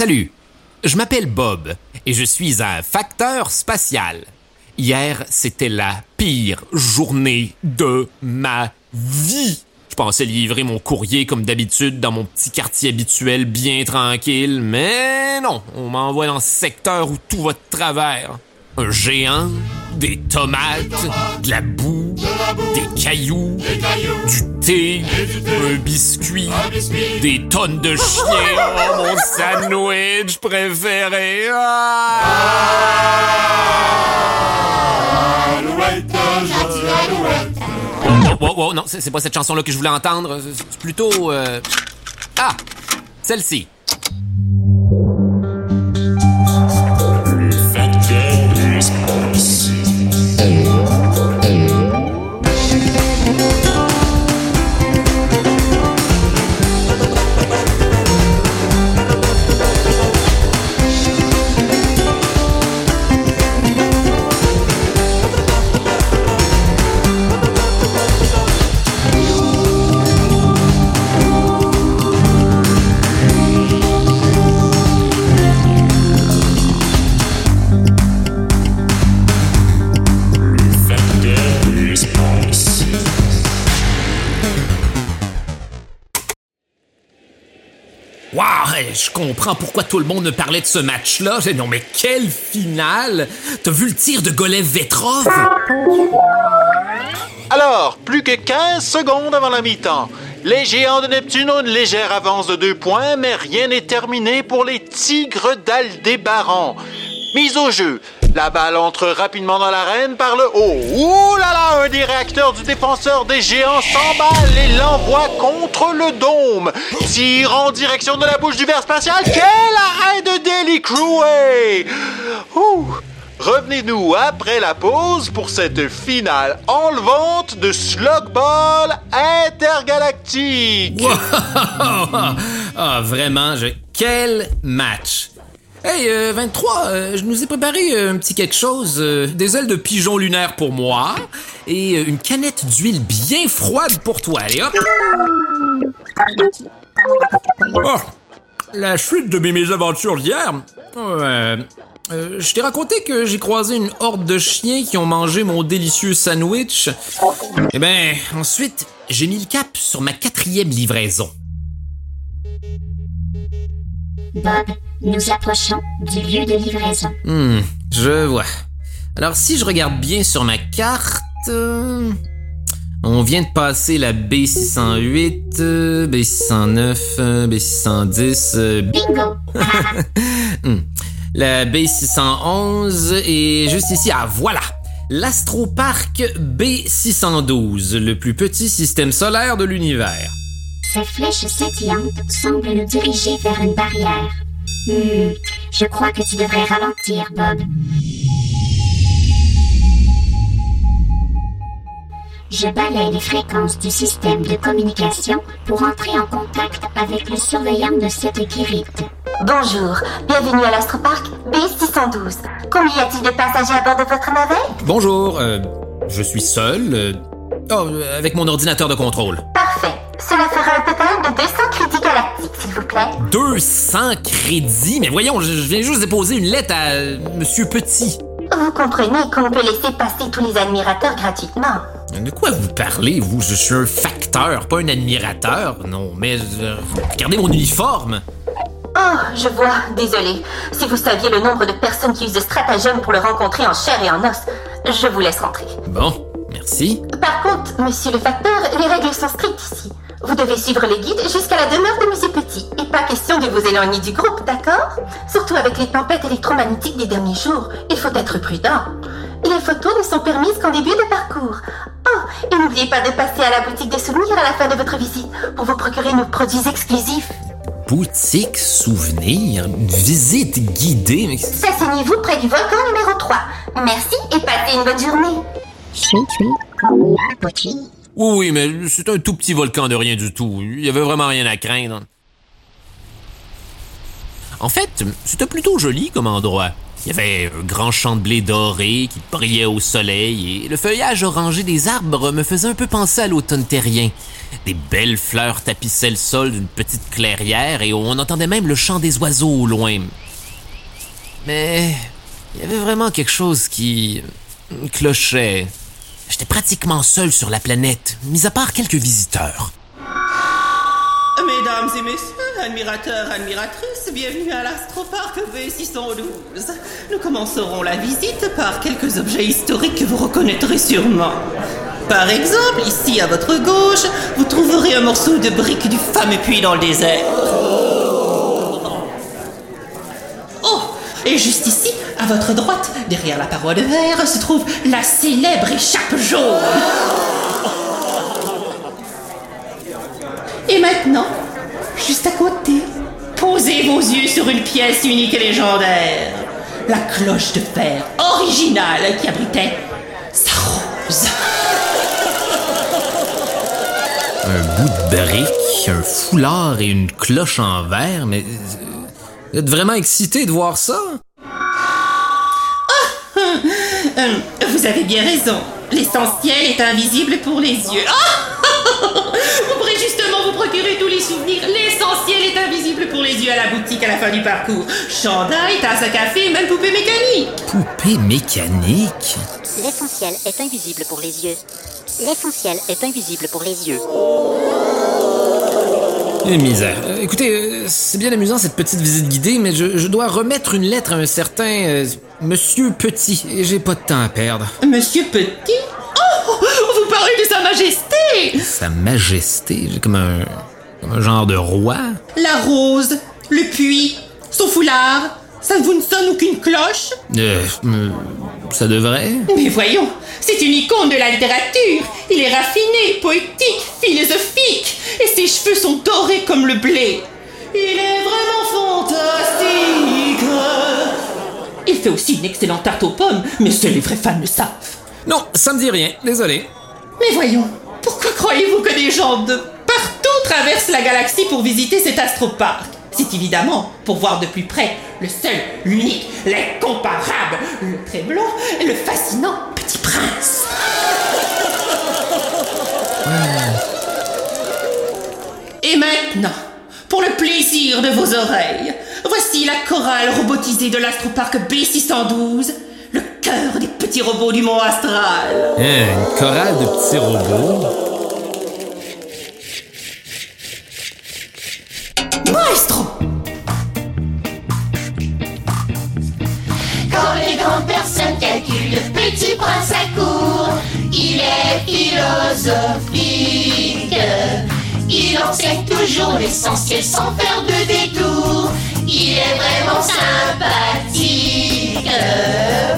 Salut, je m'appelle Bob et je suis un facteur spatial. Hier, c'était la pire journée de ma vie. Je pensais livrer mon courrier comme d'habitude dans mon petit quartier habituel bien tranquille, mais non, on m'envoie dans ce secteur où tout va de travers. Un géant, des tomates, de la boue, des cailloux, du thé, un biscuit, des tonnes de chiens, oh, mon sandwich préféré. Ah! Oh, oh, oh, non, c'est pas cette chanson-là que je voulais entendre. C'est plutôt... euh, Ah! Celle-ci. Je comprends pourquoi tout le monde me parlait de ce match-là. Non, mais quelle finale! T'as vu le tir de Golev Vetrov? Alors, plus que 15 secondes avant la mi-temps. Les géants de Neptune ont une légère avance de deux points, mais rien n'est terminé pour les tigres d'Aldébaran. Mise au jeu. La balle entre rapidement dans l'arène par le haut. Ouh là là, un des réacteurs du défenseur des géants s'emballe et l'envoie contre le dôme. Tire en direction de la bouche du ver spatial. Quel arrêt de Daily! Ouh. Revenez-nous après la pause pour cette finale enlevante de Slugball intergalactique. ah, vraiment, je... quel match! Hey, euh, 23, euh, je nous ai préparé euh, un petit quelque chose. euh, des ailes de pigeon lunaire pour moi et euh, une canette d'huile bien froide pour toi. Allez, hop! Oh, la chute de mes mésaventures d'hier. Euh, euh, je t'ai raconté que j'ai croisé une horde de chiens qui ont mangé mon délicieux sandwich. Eh ben, ensuite, j'ai mis le cap sur ma quatrième livraison. Nous approchons du lieu de livraison. Hmm, je vois. Alors, si je regarde bien sur ma carte, euh, on vient de passer la B608, euh, B609, euh, B610, euh, Bingo! hmm, la B611 et juste ici, ah voilà, l'Astropark B612, le plus petit système solaire de l'univers. Flèches scintillantes semblent nous diriger vers une barrière. Hmm, je crois que tu devrais ralentir, Bob. Je balaye les fréquences du système de communication pour entrer en contact avec le surveillant de cette guérite. Bonjour, bienvenue à l'Astropark B612. Combien y a-t-il de passagers à bord de votre navette? Bonjour, euh, je suis seul. euh, oh, euh, avec mon ordinateur de contrôle. Parfait. Cela fera un total de 200 crédits galactiques, s'il vous plaît. 200 crédits? Mais voyons, je, viens juste déposer une lettre à euh, Monsieur Petit. Vous comprenez qu'on peut laisser passer tous les admirateurs gratuitement. De quoi vous parlez, vous? Je suis un facteur, pas un admirateur. Non, mais euh, regardez mon uniforme. Oh, je vois, désolé. Si vous saviez le nombre de personnes qui usent ce stratagème pour le rencontrer en chair et en os, je vous laisse rentrer. Bon, merci. Par contre, monsieur le facteur, les règles sont strictes ici. Vous devez suivre les guides jusqu'à la demeure de monsieur Petit. Et pas question de vous éloigner du groupe, d'accord? Surtout avec les tempêtes électromagnétiques des derniers jours, il faut être prudent. Les photos ne sont permises qu'en début de parcours. Oh, et n'oubliez pas de passer à la boutique des souvenirs à la fin de votre visite pour vous procurer nos produits exclusifs. Boutique souvenir, une visite guidée. Asseyez-vous près du volcan numéro 3. Merci et passez une bonne journée. Suis la? Oui, oui, mais c'est un tout petit volcan de rien du tout. Il y avait vraiment rien à craindre. En fait, c'était plutôt joli comme endroit. Il y avait un grand champ de blé doré qui brillait au soleil et le feuillage orangé des arbres me faisait un peu penser à l'automne terrien. Des belles fleurs tapissaient le sol d'une petite clairière et on entendait même le chant des oiseaux au loin. Mais il y avait vraiment quelque chose qui clochait. J'étais pratiquement seul sur la planète, mis à part quelques visiteurs. Mesdames et messieurs, admirateurs, admiratrices, bienvenue à l'Astropark V612. Nous commencerons la visite par quelques objets historiques que vous reconnaîtrez sûrement. Par exemple, ici à votre gauche, vous trouverez un morceau de brique du fameux puits dans le désert. Oh, et juste ici, votre droite, derrière la paroi de verre, se trouve la célèbre écharpe jaune. Et maintenant, juste à côté, posez vos yeux sur une pièce unique et légendaire. La cloche de fer originale qui abritait sa rose. Un bout de brique, un foulard et une cloche en verre, mais... euh, Vous êtes vraiment excité de voir ça? Euh, vous avez bien raison. L'essentiel est invisible pour les yeux. Ah vous pourrez justement vous procurer tous les souvenirs. L'essentiel est invisible pour les yeux à la boutique à la fin du parcours. Chandail, tasse à café, même poupée mécanique. Poupée mécanique? L'essentiel est invisible pour les yeux. L'essentiel est invisible pour les yeux. Eh, misère. Euh, écoutez, euh, c'est bien amusant cette petite visite guidée, mais je, je dois remettre une lettre à un certain euh, Monsieur Petit, et j'ai pas de temps à perdre. Monsieur Petit? Oh Vous parlez de Sa Majesté Sa Majesté, j'ai comme un, comme un genre de roi? La rose, le puits, son foulard. Ça ne vous ne sonne aucune cloche? Euh, euh, ça devrait. Mais voyons, c'est une icône de la littérature. Il est raffiné, poétique, philosophique. Et ses cheveux sont dorés comme le blé. Il est vraiment fantastique. Il fait aussi une excellente tarte aux pommes, mais seuls les vrais fans le savent. Non, ça me dit rien, désolé. Mais voyons, pourquoi croyez-vous que des gens de partout traversent la galaxie pour visiter cet astroparc? C'est évidemment pour voir de plus près le seul, l'unique, l'incomparable, le très blanc et le fascinant Petit Prince. Et maintenant, pour le plaisir de vos oreilles, voici la chorale robotisée de l'astroparc B612, le cœur des petits robots du mont astral. Hein, une chorale de petits robots? Grandes personnes calculent le petit prince à court, il est philosophique. Il enseigne toujours l'essentiel sans faire de détour. Il est vraiment sympathique.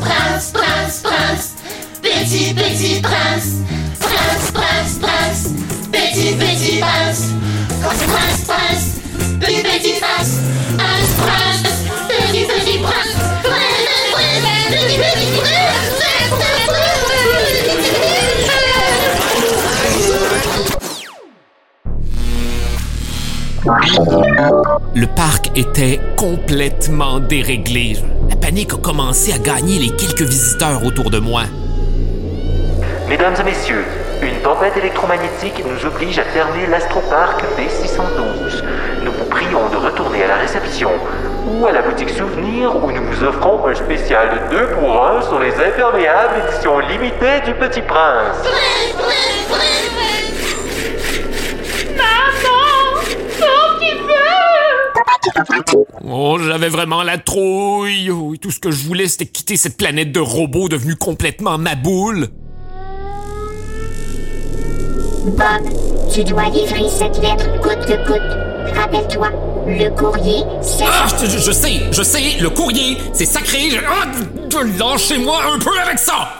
Prince, prince, prince, petit, petit prince. Prince, prince, prince, petit, petit prince. Prince, prince, petit, petit prince. Prince, prince, Le parc était complètement déréglé. La panique a commencé à gagner les quelques visiteurs autour de moi. Mesdames et messieurs, une tempête électromagnétique nous oblige à fermer l'astroparc B612. Nous vous prions de retourner à la réception ou à la boutique souvenir où nous vous offrons un spécial de 2 pour 1 sur les imperméables édition limitée du Petit Prince. Oh, j'avais vraiment la trouille. Oh, et tout ce que je voulais, c'était quitter cette planète de robots devenue complètement ma boule. Bob, tu dois livrer cette lettre coûte que coûte. Rappelle-toi, le courrier, c'est... Ah, je, je- je sais, je sais, le courrier, c'est sacré. Je... Ah, lâchez-moi un peu avec ça.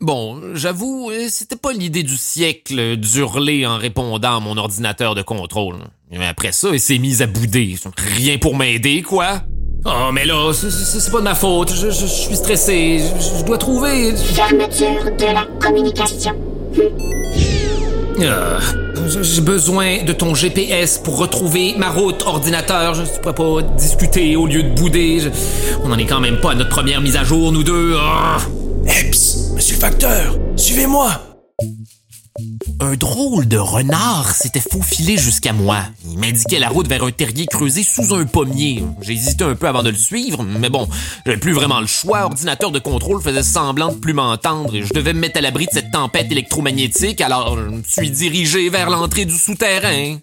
Bon, j'avoue, euh, c'était pas l'idée du siècle d'hurler en répondant à mon ordinateur de contrôle. Mais après ça, il s'est mis à bouder. Rien pour m'aider, quoi. Oh, mais là, c'est- pas de ma faute. Je, je- je suis stressé. Je, je dois trouver. Fermeture de la communication. Ah, J'ai besoin de ton GPS pour retrouver ma route ordinateur. Je ne pourrais pas discuter au lieu de bouder. Je- On n'en est quand même pas à notre première mise à jour, nous deux. Ah! Eps, monsieur facteur, suivez-moi. Un drôle de renard s'était faufilé jusqu'à moi. Il m'indiquait la route vers un terrier creusé sous un pommier. J'ai hésité un peu avant de le suivre, mais bon, j'avais plus vraiment le choix. Ordinateur de contrôle faisait semblant de plus m'entendre et je devais me mettre à l'abri de cette tempête électromagnétique, alors je me suis dirigé vers l'entrée du souterrain.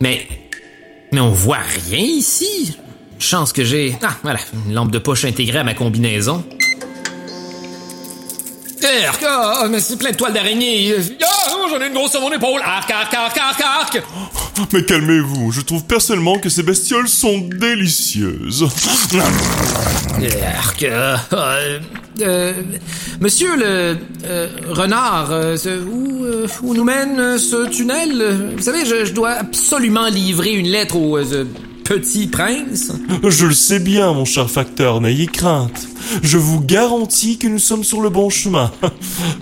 Mais. Mais on voit rien ici. Chance que j'ai. Ah, voilà, une lampe de poche intégrée à ma combinaison. Arc, ah, mais c'est plein de toiles d'araignée. Ah, oh, j'en ai une grosse sur mon épaule. Arc, arc, arc, arc, arc. Mais calmez-vous, je trouve personnellement que ces bestioles sont délicieuses. Arc, euh, euh, euh, monsieur le euh, renard, euh, où, euh, où nous mène ce tunnel? Vous savez, je, je dois absolument livrer une lettre au euh, petit prince. Je le sais bien, mon cher facteur, n'ayez crainte. Je vous garantis que nous sommes sur le bon chemin.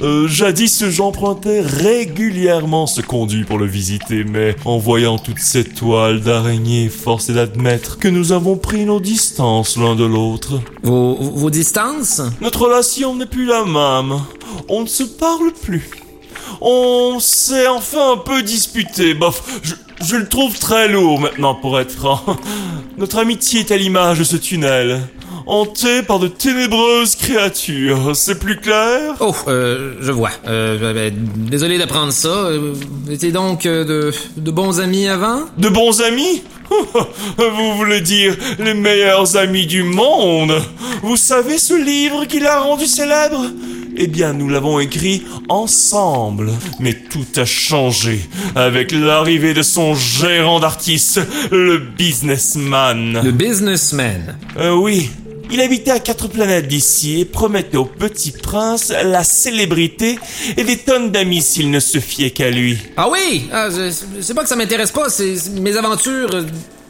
Euh, jadis, j'empruntais régulièrement ce conduit pour le visiter, mais en voyant toute cette toile d'araignée, force est d'admettre que nous avons pris nos distances l'un de l'autre. Vos, vos distances? Notre relation n'est plus la même. On ne se parle plus. On s'est enfin un peu disputé. Bof, je, je le trouve très lourd maintenant pour être franc. Notre amitié est à l'image de ce tunnel. Hanté par de ténébreuses créatures. C'est plus clair? Oh, euh, je vois. Euh, euh, désolé d'apprendre ça. Euh, Vous étiez donc euh, de, de bons amis avant De bons amis? Vous voulez dire les meilleurs amis du monde? Vous savez ce livre qui l'a rendu célèbre? Eh bien, nous l'avons écrit ensemble. Mais tout a changé avec l'arrivée de son gérant d'artiste, le businessman. Le businessman. Euh, oui. Il habitait à quatre planètes d'ici et promettait au petit prince la célébrité et des tonnes d'amis s'il ne se fiait qu'à lui. Ah oui? Ah, sais pas que ça m'intéresse pas, c'est c'est mes aventures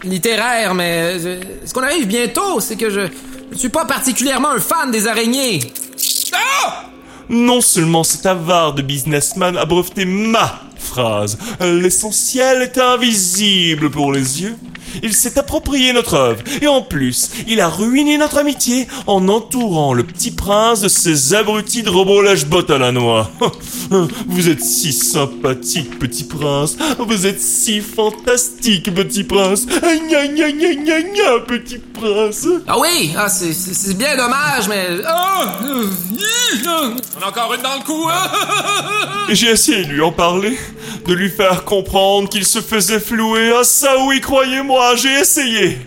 littéraires, mais euh, ce qu'on arrive bientôt, c'est que je, je suis pas particulièrement un fan des araignées. Non seulement cet avare de businessman a breveté ma phrase, l'essentiel est invisible pour les yeux. Il s'est approprié notre œuvre, et en plus, il a ruiné notre amitié en entourant le petit prince de ses abrutis de robots lèche-bottes à la noix. Vous êtes si sympathique, petit prince. Vous êtes si fantastique, petit prince. Gna gna gna gna gna, petit prince. Ah oui, ah, c'est- bien dommage, mais... Ah, On a encore une dans le cou, hein? J'ai essayé de lui en parler, de lui faire comprendre qu'il se faisait flouer. Ah ça oui, croyez-moi, j'ai essayé.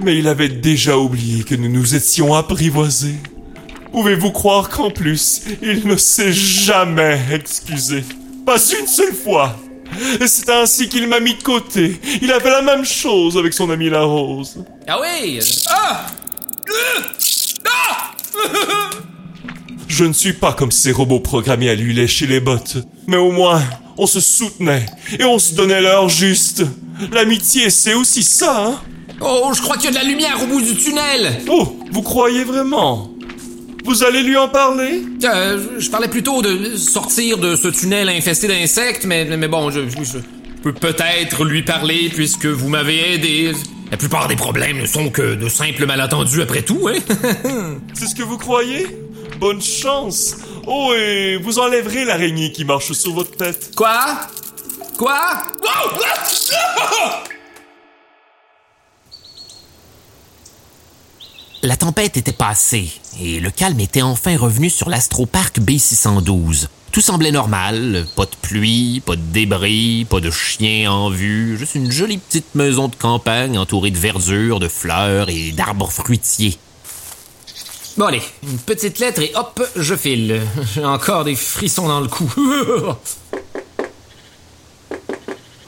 Mais il avait déjà oublié que nous nous étions apprivoisés. Pouvez-vous croire qu'en plus, il ne s'est jamais excusé? Pas une seule fois c'est ainsi qu'il m'a mis de côté. Il avait la même chose avec son ami la rose. Ah oui! Ah! Euh, Ah! Je ne suis pas comme ces robots programmés à lui lécher les bottes. Mais au moins, on se soutenait et on se donnait l'heure juste. L'amitié, c'est aussi ça, hein Oh, je crois qu'il y a de la lumière au bout du tunnel! Oh, vous croyez vraiment? Vous allez lui en parler? Euh, je- parlais plutôt de sortir de ce tunnel infesté d'insectes, mais, mais bon, je, je- je peux peut-être lui parler puisque vous m'avez aidé. La plupart des problèmes ne sont que de simples malentendus après tout, hein? C'est ce que vous croyez? Bonne chance Oh, et vous enlèverez l'araignée qui marche sur votre tête. Quoi? Quoi? Wow! La tempête était passée et le calme était enfin revenu sur l'astroparc B612. Tout semblait normal, pas de pluie, pas de débris, pas de chiens en vue, juste une jolie petite maison de campagne entourée de verdure, de fleurs et d'arbres fruitiers. Bon allez, une petite lettre et hop, je file. J'ai encore des frissons dans le cou.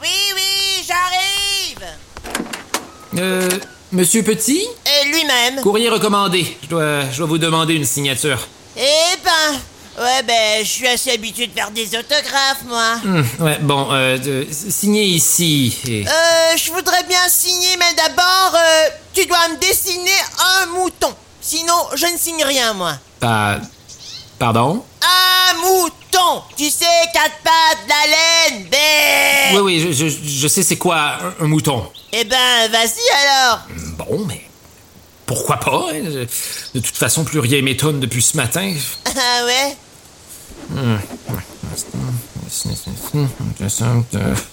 Oui, oui, j'arrive euh, Monsieur Petit? Et lui-même Courrier recommandé. Je dois, je dois vous demander une signature. Eh ben, Ouais, ben, je suis assez habitué de faire des autographes, moi. Hum, ouais, bon, euh, de- signez ici. et- Euh, je voudrais bien signer, mais d'abord, euh, tu dois me dessiner un mouton. Sinon, je ne signe rien, moi. Pa- Pardon? Un mouton Tu sais, quatre pattes, la laine, ben... Oui, oui, je, je- je sais c'est quoi un, un mouton. Eh ben, vas-y alors Bon, mais pourquoi pas? hein? De toute façon, plus rien m'étonne depuis ce matin. Ah ouais?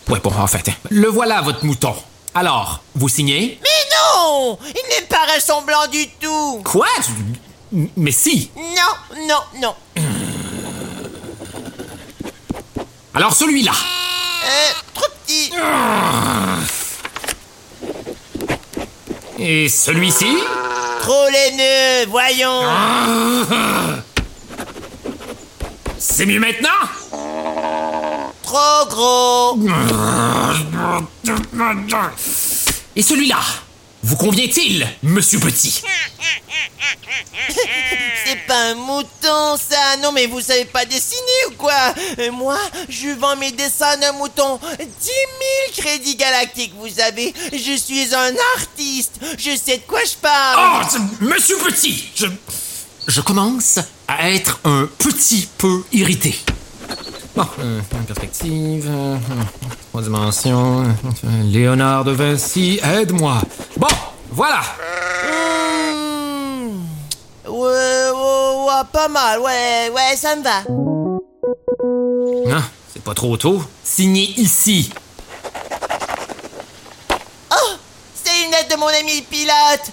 Ouais, bon, en fait, le voilà, votre mouton. Alors, vous signez? Mais non Il n'est pas ressemblant du tout Quoi? Mais si! Non, non, non. Alors celui-là! Euh, trop petit. Et celui-ci? Trop laineux, voyons. C'est mieux maintenant? Trop gros. Et celui-là? Vous convient-il, monsieur Petit? C'est pas un mouton, ça. Non, mais vous savez pas dessiner ou quoi? Euh, Moi, je vends mes dessins d'un mouton. 10 000 crédits galactiques, vous savez. Je suis un artiste. Je sais de quoi je Oh, parle. c'est- monsieur Petit! Je, je commence à être un petit peu irrité. Bon, euh, perspective, euh, trois dimensions, euh, Léonard de Vinci, aide-moi. Bon, voilà. Ouais, ouais, ouais, pas mal. Ouais, ouais, ça me va. Non, c'est pas trop tôt. Signez ici. Oh, c'est une lettre de mon ami pilote.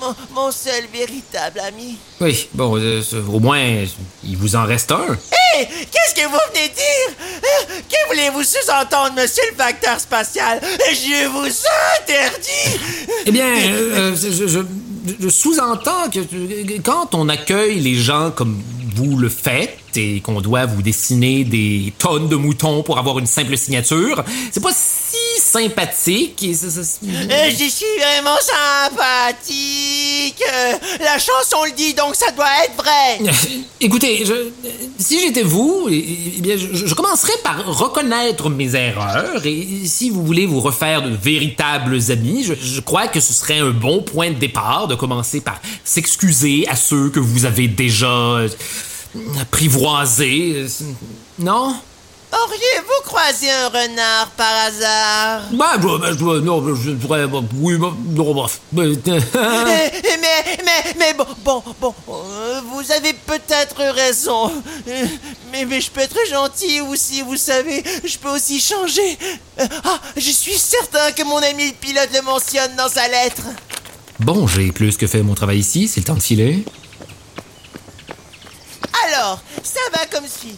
Mon, mon seul véritable ami. Oui, bon, euh, au moins, il vous en reste un. Qu'est-ce que vous venez dire? Euh, Que voulez-vous sous-entendre, monsieur le facteur spatial? Je vous interdis! Eh bien, euh, je, je- je- sous-entends que euh, quand on accueille les gens comme vous le faites et qu'on doit vous dessiner des tonnes de moutons pour avoir une simple signature, c'est pas si sympathique. Et ça- ça- Euh, Je suis vraiment sympathique. Euh, La chanson le dit, donc ça doit être vrai. Écoutez, je- si j'étais vous, eh, eh bien, je, je commencerais par reconnaître mes erreurs. Et si vous voulez vous refaire de véritables amis, je, je crois que ce serait un bon point de départ de commencer par s'excuser à ceux que vous avez déjà euh, apprivoisés. Non? Auriez-vous croisé un renard par hasard? Bah, je, bah, je- non, je pourrais, bah, oui, bah, non, Euh, mais, mais, mais bon, bon, bon, euh, vous avez peut-être raison. Mais, mais je peux être gentil aussi, vous savez. Je peux aussi changer. Euh, Ah, je suis certain que mon ami le pilote le mentionne dans sa lettre. Bon, j'ai plus que fait mon travail ici, c'est le temps de filer. Alors, ça va comme suit.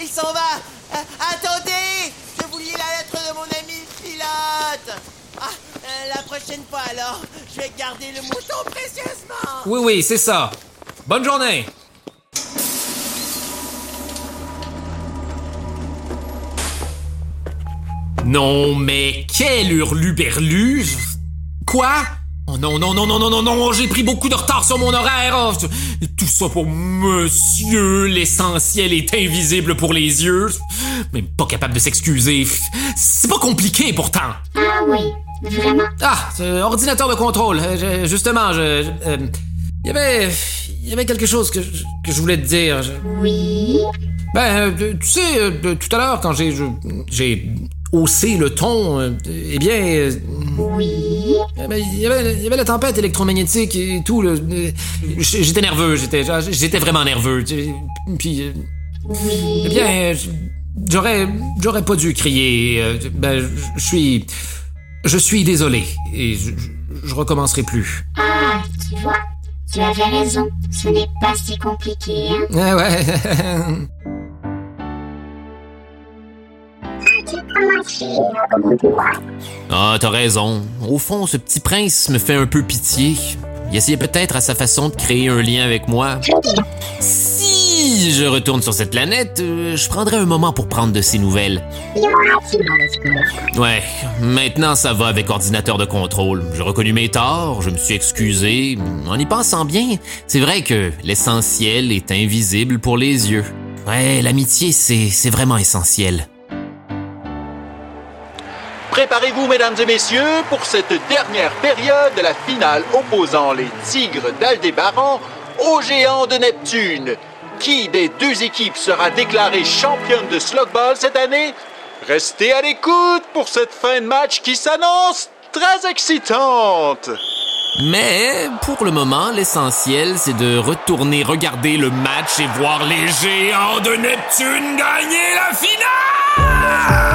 Il s'en va. Euh, attendez, je vous lis la lettre de mon ami pilote. Ah, euh, la prochaine fois alors, je vais garder le mouton précieusement. Oui, oui, c'est ça. Bonne journée! Non, mais quel hurluberlu! Quoi? Oh non, non, non, non, non, non, non, j'ai pris beaucoup de retard sur mon horaire! Oh, tout ça pour monsieur, l'essentiel est invisible pour les yeux. Même pas capable de s'excuser. C'est pas compliqué pourtant! Ah oui, vraiment Ah, ordinateur de contrôle. Euh, je- justement, je. euh, Il y avait. Il y avait quelque chose que, je- que je voulais te dire. Je- Oui. ben, euh, tu sais, tout à l'heure, quand J'ai haussé le ton, euh, eh bien. euh, Oui. eh ben, il y avait, il y avait la tempête électromagnétique et tout. le- euh, J'étais nerveux, j'étais j'étais vraiment nerveux. Puis. Eh bien, j'aurais. J'aurais pas dû crier. Ben, je- suis. Je suis désolé. Et je recommencerai plus. Ah, tu vois, tu avais raison. Ce n'est pas si compliqué, hein. Ah ouais. Ah, t'as raison. Au fond, ce petit prince me fait un peu pitié. Il essayait peut-être à sa façon de créer un lien avec moi. Si je retourne sur cette planète, euh, je prendrai un moment pour prendre de ses nouvelles. Ouais, maintenant ça va avec ordinateur de contrôle. J'ai reconnu mes torts, je me suis excusé. En y pensant bien, c'est vrai que l'essentiel est invisible pour les yeux. Ouais, l'amitié, c'est vraiment essentiel. Préparez-vous, mesdames et messieurs, pour cette dernière période de la finale opposant les Tigres d'Aldébaran aux Géants de Neptune. Qui des deux équipes sera déclarée championne de Slogball cette année? Restez à l'écoute pour cette fin de match qui s'annonce très excitante. Mais pour le moment, l'essentiel, c'est de retourner regarder le match et voir les géants de Neptune gagner la finale!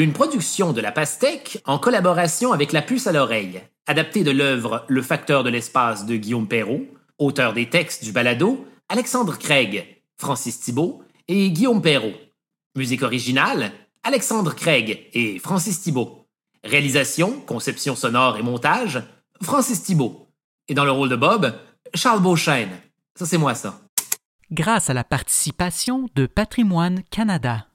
Une production de La Pastèque en collaboration avec La Puce à l'oreille, adaptée de l'œuvre Le facteur de l'espace de Guillaume Perrault, auteur des textes du balado, Alexandre Craig, Francis Thibault et Guillaume Perrault. Musique originale, Alexandre Craig et Francis Thibault. Réalisation, conception sonore et montage, Francis Thibault. Et dans le rôle de Bob, Charles Beauchesne. Ça, c'est moi, ça. Grâce à la participation de Patrimoine Canada.